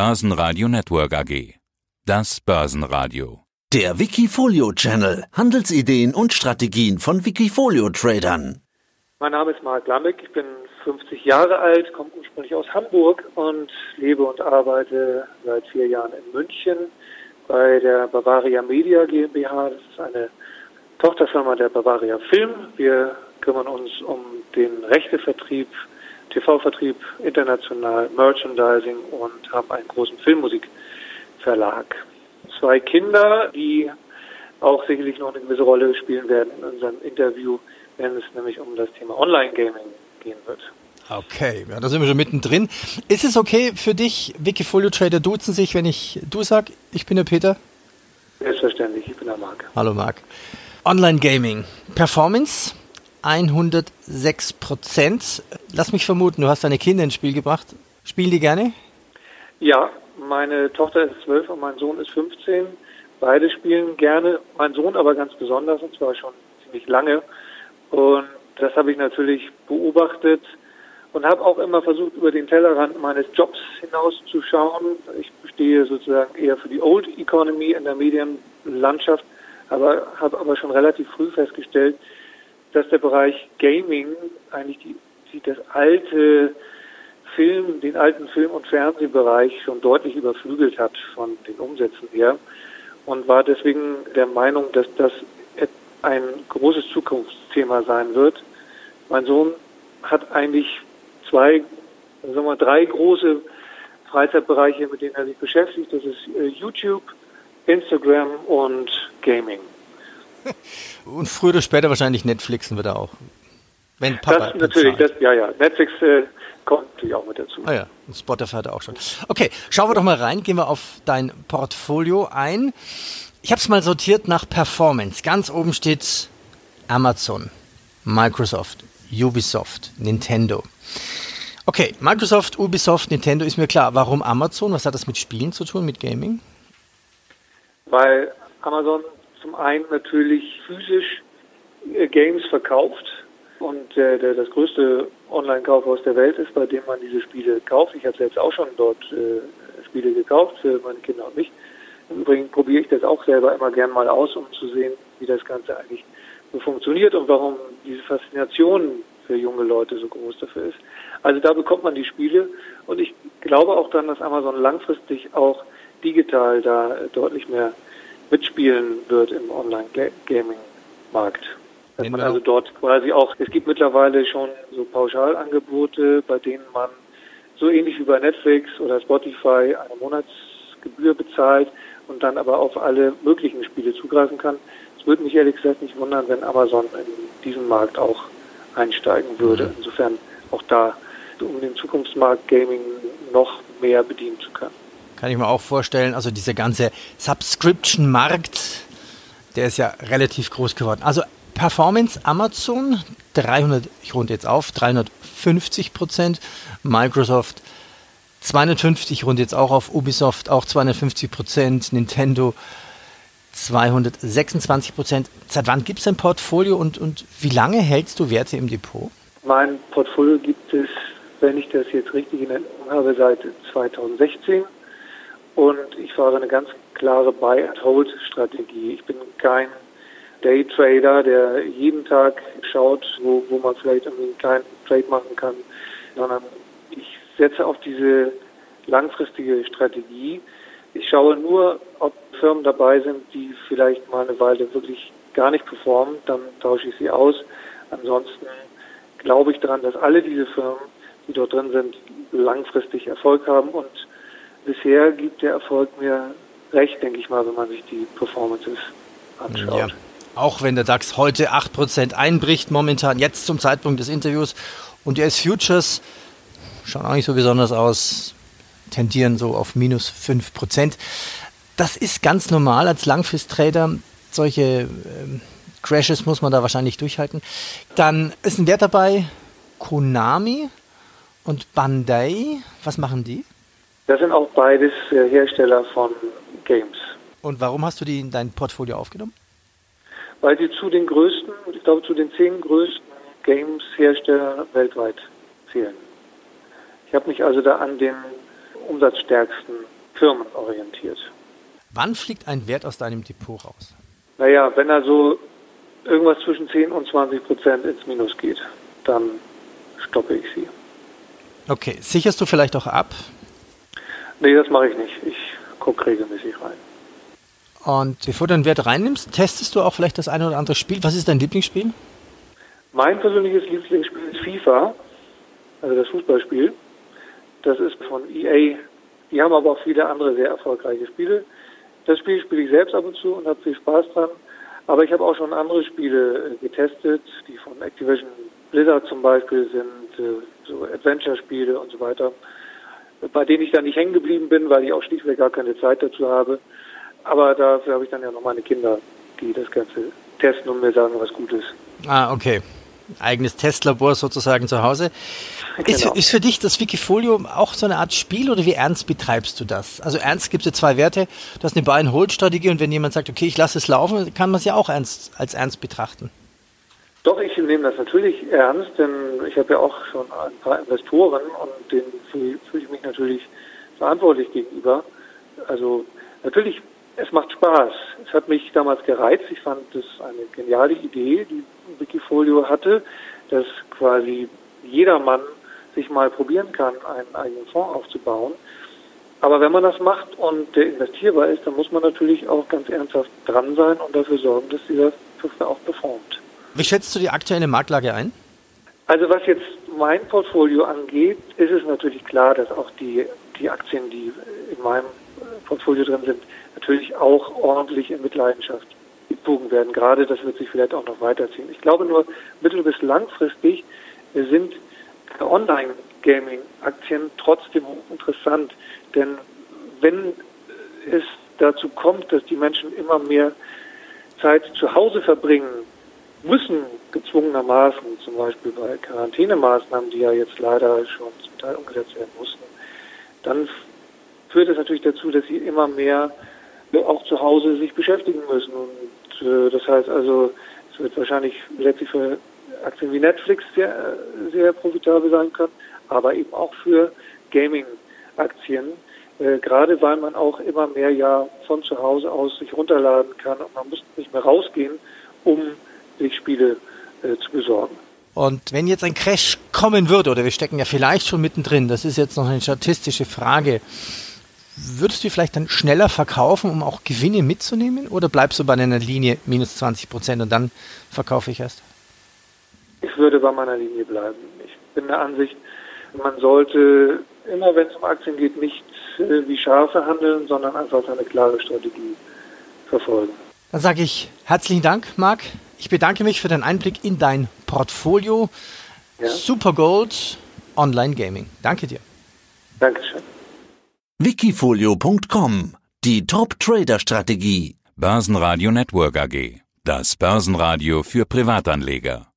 Börsenradio Network AG. Das Börsenradio. Der Wikifolio Channel. Handelsideen und Strategien von Wikifolio Tradern. Mein Name ist Marc Lambeck. Ich bin 50 Jahre alt, komme ursprünglich aus Hamburg und lebe und arbeite seit vier Jahren in München bei der Bavaria Media GmbH. Das ist eine Tochterfirma der Bavaria Film. Wir kümmern uns um den Rechtevertrieb TV-Vertrieb, international, Merchandising und habe einen großen Filmmusikverlag. Zwei Kinder, die auch sicherlich noch eine gewisse Rolle spielen werden in unserem Interview, wenn es nämlich um das Thema Online-Gaming gehen wird. Okay, ja, da sind wir schon mittendrin. Ist es okay für dich, Wikifolio Trader duzen sich, wenn ich du sag, ich bin der Peter? Selbstverständlich, ich bin der Marc. Hallo Marc. Online Gaming, Performance, 106 Prozent. Lass mich vermuten, du hast deine Kinder ins Spiel gebracht. Spielen die gerne? Ja, meine Tochter ist 12 und mein Sohn ist 15. Beide spielen gerne, mein Sohn aber ganz besonders und zwar schon ziemlich lange. Und das habe ich natürlich beobachtet und habe auch immer versucht, über den Tellerrand meines Jobs hinauszuschauen. Ich stehe sozusagen eher für die Old Economy in der Medienlandschaft, aber habe aber schon relativ früh festgestellt, dass der Bereich Gaming eigentlich die, die das alte Film, den alten Film- und Fernsehbereich schon deutlich überflügelt hat von den Umsätzen her und war deswegen der Meinung, dass das ein großes Zukunftsthema sein wird. Mein Sohn hat eigentlich zwei, sagen wir mal, drei große Freizeitbereiche, mit denen er sich beschäftigt. Das ist äh, YouTube, Instagram und Gaming. Und früher oder später wahrscheinlich Netflixen wird er auch. Wenn Papa das natürlich, das, ja, ja. Netflix äh, kommt natürlich auch mit dazu. Ah ja, und Spotify hat er auch schon. Okay, schauen wir doch mal rein, gehen wir auf dein Portfolio ein. Ich habe es mal sortiert nach Performance. Ganz oben steht Amazon, Microsoft, Ubisoft, Nintendo. Okay, Microsoft, Ubisoft, Nintendo ist mir klar. Warum Amazon? Was hat das mit Spielen zu tun, mit Gaming? Weil Amazon zum einen natürlich physisch äh, Games verkauft und äh, der, das größte Online-Kaufhaus der Welt ist, bei dem man diese Spiele kauft. Ich habe selbst auch schon dort äh, Spiele gekauft für meine Kinder und mich. Im Übrigen probiere ich das auch selber immer gern mal aus, um zu sehen, wie das Ganze eigentlich so funktioniert und warum diese Faszination für junge Leute so groß dafür ist. Also da bekommt man die Spiele und ich glaube auch dann, dass Amazon langfristig auch digital da deutlich mehr mitspielen wird im Online-Gaming-Markt. Dass man also dort quasi auch, es gibt mittlerweile schon so Pauschalangebote, bei denen man so ähnlich wie bei Netflix oder Spotify eine Monatsgebühr bezahlt und dann aber auf alle möglichen Spiele zugreifen kann. Es würde mich ehrlich gesagt nicht wundern, wenn Amazon in diesen Markt auch einsteigen würde. Mhm. Insofern auch da, um den Zukunftsmarkt Gaming noch mehr bedienen zu können. Kann ich mir auch vorstellen. Also dieser ganze Subscription-Markt, der ist ja relativ groß geworden. Also Performance Amazon 300, ich runde jetzt auf, 350 Prozent. Microsoft 250, ich runde jetzt auch auf. Ubisoft auch 250 Prozent. Nintendo 226 Prozent. Seit wann gibt es ein Portfolio und, und wie lange hältst du Werte im Depot? Mein Portfolio gibt es, wenn ich das jetzt richtig in Erinnerung habe, seit 2016. Und ich fahre eine ganz klare Buy-and-Hold-Strategie. Ich bin kein Daytrader, der jeden Tag schaut, wo, wo man vielleicht einen kleinen Trade machen kann, sondern ich setze auf diese langfristige Strategie. Ich schaue nur, ob Firmen dabei sind, die vielleicht mal eine Weile wirklich gar nicht performen, dann tausche ich sie aus. Ansonsten glaube ich daran, dass alle diese Firmen, die dort drin sind, langfristig Erfolg haben und bisher gibt der Erfolg mir recht, denke ich mal, wenn man sich die Performances anschaut. Ja. Auch wenn der DAX heute 8% einbricht, momentan jetzt zum Zeitpunkt des Interviews und die S-Futures schauen auch nicht so besonders aus, tendieren so auf minus 5%. Das ist ganz normal als Langfristtrader. Solche ähm, Crashes muss man da wahrscheinlich durchhalten. Dann ist ein Wert dabei, Konami und Bandai. Was machen die? Das sind auch beides äh, Hersteller von Games. Und warum hast du die in dein Portfolio aufgenommen? Weil sie zu den größten, ich glaube zu den zehn größten Games-Herstellern weltweit zählen. Ich habe mich also da an den umsatzstärksten firmenorientiert. Wann fliegt ein Wert aus deinem Depot raus? Naja, wenn er so irgendwas zwischen 10 und 20 Prozent ins Minus geht, dann stoppe ich sie. Okay, sicherst du vielleicht auch ab? Nee, das mache ich nicht. Ich gucke regelmäßig rein. Und bevor du einen Wert reinnimmst, testest du auch vielleicht das eine oder andere Spiel. Was ist dein Lieblingsspiel? Mein persönliches Lieblingsspiel ist FIFA, also das Fußballspiel. Das ist von EA. Die haben aber auch viele andere sehr erfolgreiche Spiele. Das Spiel spiele ich selbst ab und zu und habe viel Spaß dran. Aber ich habe auch schon andere Spiele äh, getestet, die von Activision Blizzard zum Beispiel sind, äh, so Adventure-Spiele und so weiter, bei denen ich dann nicht hängen geblieben bin, weil ich auch schlichtweg gar keine Zeit dazu habe. Aber dafür habe ich dann ja noch meine Kinder, die das Ganze testen und mir sagen, was gut ist. Ah, okay. Eigenes Testlabor sozusagen zu Hause. Genau. Ist, ist, für dich das Wikifolio auch so eine Art Spiel oder wie ernst betreibst du das? Also ernst gibt es ja zwei Werte. Du hast eine Buy-and-Hold-Strategie und wenn jemand sagt, okay, ich lasse es laufen, kann man es ja auch ernst, als ernst betrachten. Doch, ich nehme das natürlich ernst, denn ich habe ja auch schon ein paar Investoren und denen fühle fühl ich mich natürlich verantwortlich gegenüber. Also natürlich es macht Spaß. Es hat mich damals gereizt. Ich fand das eine geniale Idee, die Wikifolio hatte, dass quasi jedermann sich mal probieren kann, einen eigenen Fonds aufzubauen. Aber wenn man das macht und der investierbar ist, dann muss man natürlich auch ganz ernsthaft dran sein und dafür sorgen, dass dieser Software auch performt. Wie schätzt du die aktuelle Marktlage ein? Also was jetzt mein Portfolio angeht, ist es natürlich klar, dass auch die, die Aktien, die in meinem Portfolio drin sind, natürlich auch ordentlich in Mitleidenschaft gezogen werden. Gerade das wird sich vielleicht auch noch weiterziehen. Ich glaube nur, mittel- bis langfristig sind Online-Gaming-Aktien trotzdem interessant. Denn wenn es dazu kommt, dass die Menschen immer mehr Zeit zu Hause verbringen müssen, gezwungenermaßen, zum Beispiel bei Quarantänemaßnahmen, die ja jetzt leider schon zum Teil umgesetzt werden mussten, dann führt es natürlich dazu, dass sie immer mehr auch zu Hause sich beschäftigen müssen. Und äh, das heißt also, es wird wahrscheinlich letztlich für Aktien wie Netflix sehr, sehr profitabel sein können, aber eben auch für Gaming-Aktien, äh, gerade weil man auch immer mehr ja von zu Hause aus sich runterladen kann und man muss nicht mehr rausgehen, Spiele äh, zu besorgen. Und wenn jetzt ein Crash kommen würde, oder wir stecken ja vielleicht schon mittendrin, das ist jetzt noch eine statistische Frage, Würdest du vielleicht dann schneller verkaufen, um auch Gewinne mitzunehmen? Oder bleibst du bei einer Linie minus 20 Prozent und dann verkaufe ich erst? Ich würde bei meiner Linie bleiben. Ich bin der Ansicht, man sollte immer, wenn es um Aktien geht, nicht äh, wie Schafe handeln, sondern einfach eine klare Strategie verfolgen. Dann sage ich herzlichen Dank, Marc. Ich bedanke mich für den Einblick in dein Portfolio. Ja. Super Gold Online Gaming. Danke dir. Dankeschön wikifolio.com Die Top-Trader-Strategie. Börsenradio Network AG. Das Börsenradio für Privatanleger.